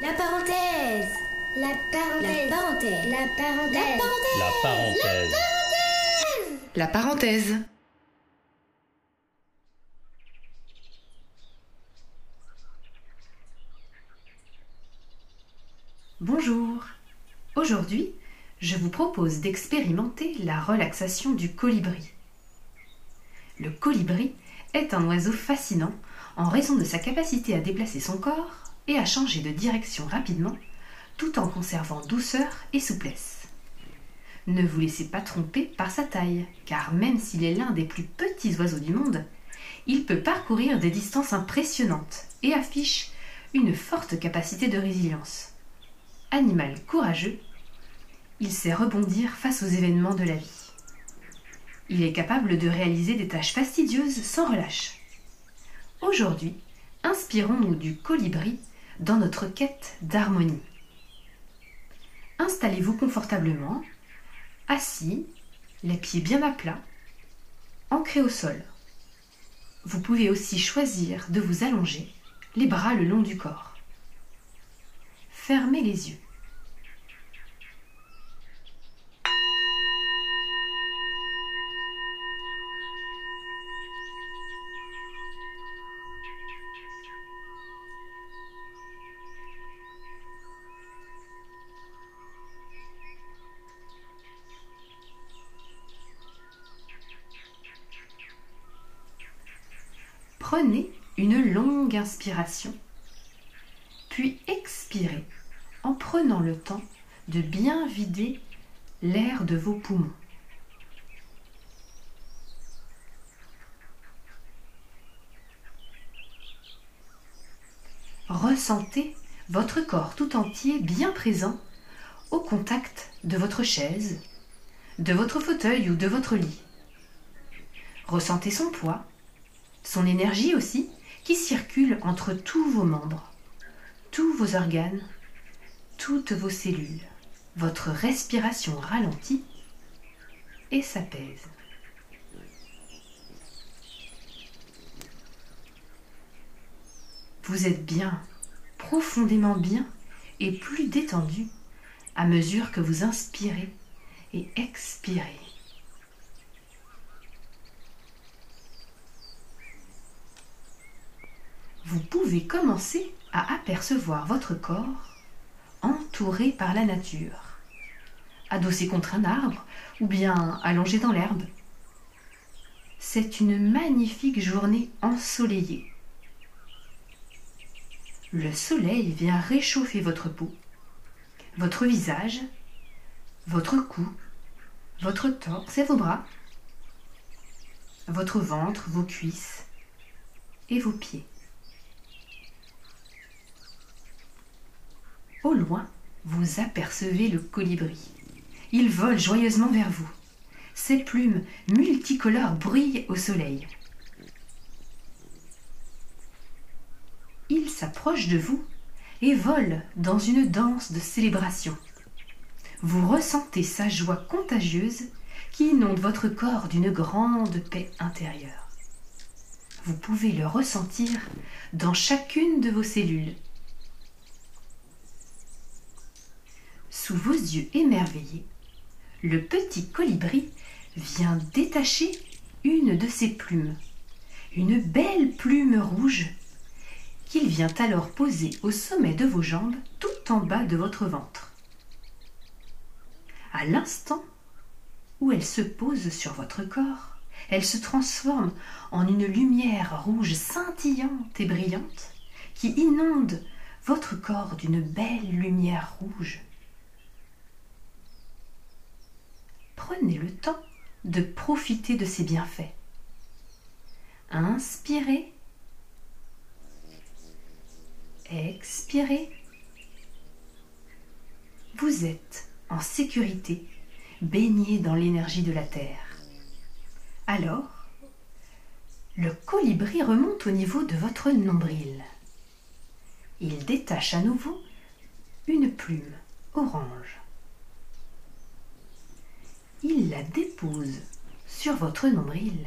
La parenthèse. La parenthèse. La parenthèse. La parenthèse. La parenthèse. La parenthèse. La parenthèse. Bonjour. Aujourd'hui, je vous propose d'expérimenter la relaxation du colibri. Le colibri est un oiseau fascinant en raison de sa capacité à déplacer son corps et à changer de direction rapidement tout en conservant douceur et souplesse. Ne vous laissez pas tromper par sa taille, car même s'il est l'un des plus petits oiseaux du monde, il peut parcourir des distances impressionnantes et affiche une forte capacité de résilience. Animal courageux, il sait rebondir face aux événements de la vie. Il est capable de réaliser des tâches fastidieuses sans relâche. Aujourd'hui, inspirons-nous du colibri dans notre quête d'harmonie. Installez-vous confortablement, assis, les pieds bien à plat, ancrés au sol. Vous pouvez aussi choisir de vous allonger, les bras le long du corps. Fermez les yeux. Prenez une longue inspiration, puis expirez en prenant le temps de bien vider l'air de vos poumons. Ressentez votre corps tout entier bien présent au contact de votre chaise, de votre fauteuil ou de votre lit. Ressentez son poids, son énergie aussi, qui circule entre tous vos membres, tous vos organes, toutes vos cellules. Votre respiration ralentit et s'apaise. Vous êtes bien, profondément bien et plus détendu à mesure que vous inspirez et expirez. Vous pouvez commencer à apercevoir votre corps entouré par la nature, adossé contre un arbre ou bien allongé dans l'herbe. C'est une magnifique journée ensoleillée. Le soleil vient réchauffer votre peau, votre visage, votre cou, votre torse et vos bras, votre ventre, vos cuisses et vos pieds. Au loin, vous apercevez le colibri. Il vole joyeusement vers vous. Ses plumes multicolores brillent au soleil. Il s'approche de vous et vole dans une danse de célébration. Vous ressentez sa joie contagieuse qui inonde votre corps d'une grande paix intérieure. Vous pouvez le ressentir dans chacune de vos cellules Sous vos yeux émerveillés, le petit colibri vient détacher une de ses plumes, une belle plume rouge qu'il vient alors poser au sommet de vos jambes tout en bas de votre ventre. À l'instant où elle se pose sur votre corps, elle se transforme en une lumière rouge scintillante et brillante qui inonde votre corps d'une belle lumière rouge. Prenez le temps de profiter de ces bienfaits. Inspirez. Expirez. Vous êtes en sécurité, baigné dans l'énergie de la Terre. Alors, le colibri remonte au niveau de votre nombril. Il détache à nouveau une plume orange il la dépose sur votre nombril.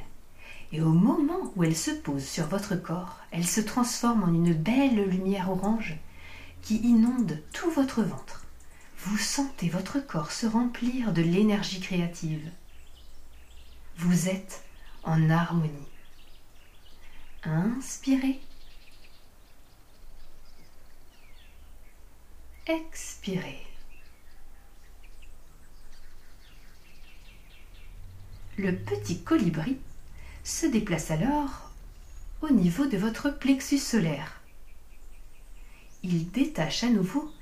Et au moment où elle se pose sur votre corps, elle se transforme en une belle lumière orange qui inonde tout votre ventre. Vous sentez votre corps se remplir de l'énergie créative. Vous êtes en harmonie. Inspirez. Expirez. Le petit colibri se déplace alors au niveau de votre plexus solaire. Il détache à nouveau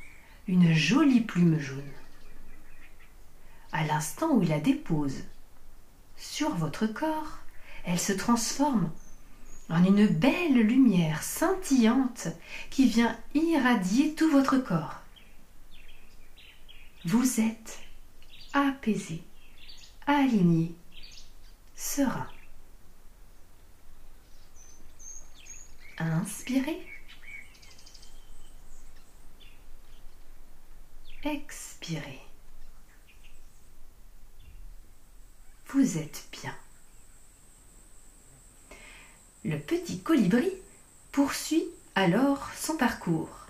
une jolie plume jaune. À l'instant où il la dépose sur votre corps, elle se transforme en une belle lumière scintillante qui vient irradier tout votre corps. Vous êtes apaisé, aligné, serein. Inspirez. Expirez. Vous êtes bien. Le petit colibri poursuit alors son parcours.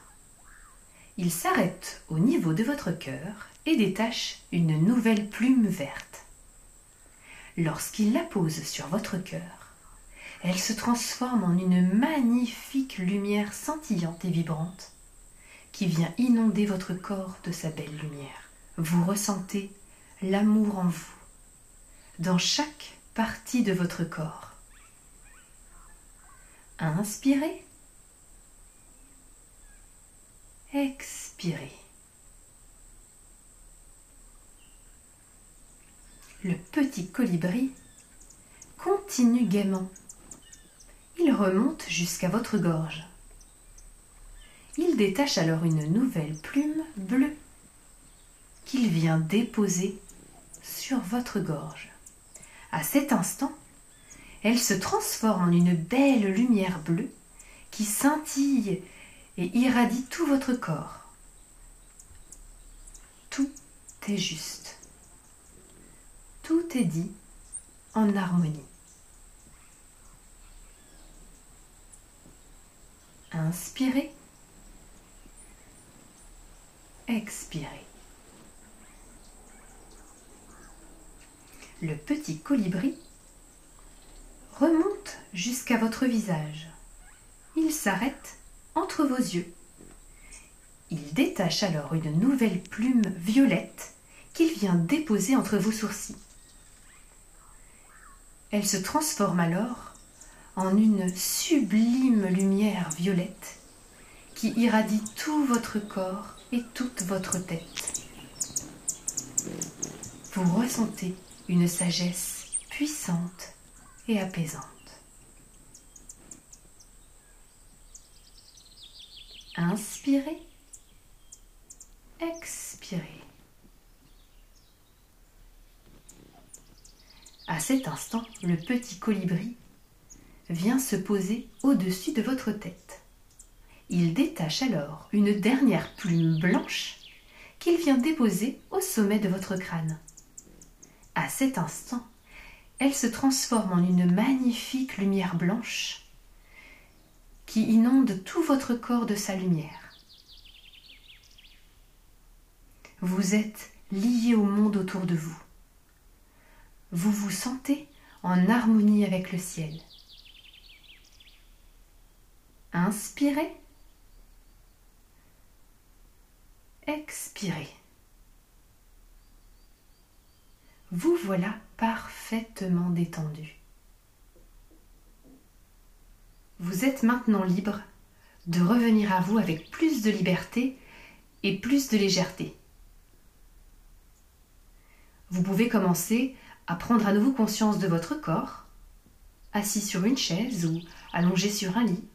Il s'arrête au niveau de votre cœur et détache une nouvelle plume verte. Lorsqu'il la pose sur votre cœur, elle se transforme en une magnifique lumière scintillante et vibrante qui vient inonder votre corps de sa belle lumière. Vous ressentez l'amour en vous, dans chaque partie de votre corps. Inspirez. Expirez. Le petit colibri continue gaiement. Il remonte jusqu'à votre gorge. Il détache alors une nouvelle plume bleue qu'il vient déposer sur votre gorge. À cet instant, elle se transforme en une belle lumière bleue qui scintille et irradie tout votre corps. Tout est juste. Tout est dit en harmonie. Inspirez. Expirez. Le petit colibri remonte jusqu'à votre visage. Il s'arrête entre vos yeux. Il détache alors une nouvelle plume violette qu'il vient déposer entre vos sourcils. Elle se transforme alors en une sublime lumière violette qui irradie tout votre corps et toute votre tête. Vous ressentez une sagesse puissante et apaisante. Inspirez, expirez. À cet instant, le petit colibri vient se poser au-dessus de votre tête. Il détache alors une dernière plume blanche qu'il vient déposer au sommet de votre crâne. À cet instant, elle se transforme en une magnifique lumière blanche qui inonde tout votre corps de sa lumière. Vous êtes lié au monde autour de vous. Vous vous sentez en harmonie avec le ciel. Inspirez. Expirez. Vous voilà parfaitement détendu. Vous êtes maintenant libre de revenir à vous avec plus de liberté et plus de légèreté. Vous pouvez commencer à prendre à nouveau conscience de votre corps, assis sur une chaise ou allongé sur un lit.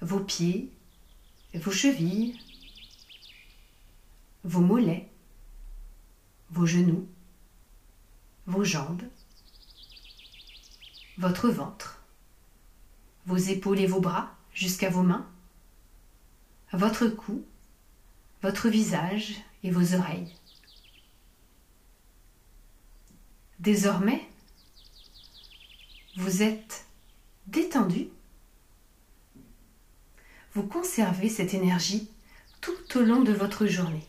Vos pieds, vos chevilles, vos mollets, vos genoux, vos jambes, votre ventre, vos épaules et vos bras jusqu'à vos mains, votre cou, votre visage et vos oreilles. Désormais, vous êtes détendu vous conservez cette énergie tout au long de votre journée.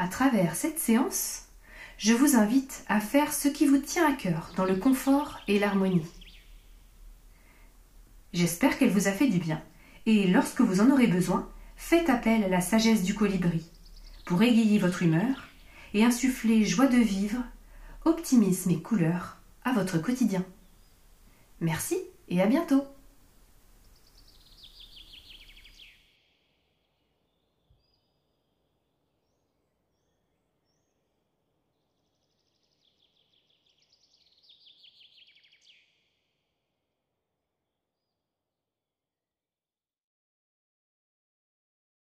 À travers cette séance, je vous invite à faire ce qui vous tient à cœur dans le confort et l'harmonie. J'espère qu'elle vous a fait du bien et lorsque vous en aurez besoin, faites appel à la sagesse du colibri pour égayer votre humeur et insuffler joie de vivre, optimisme et couleur à votre quotidien. Merci et à bientôt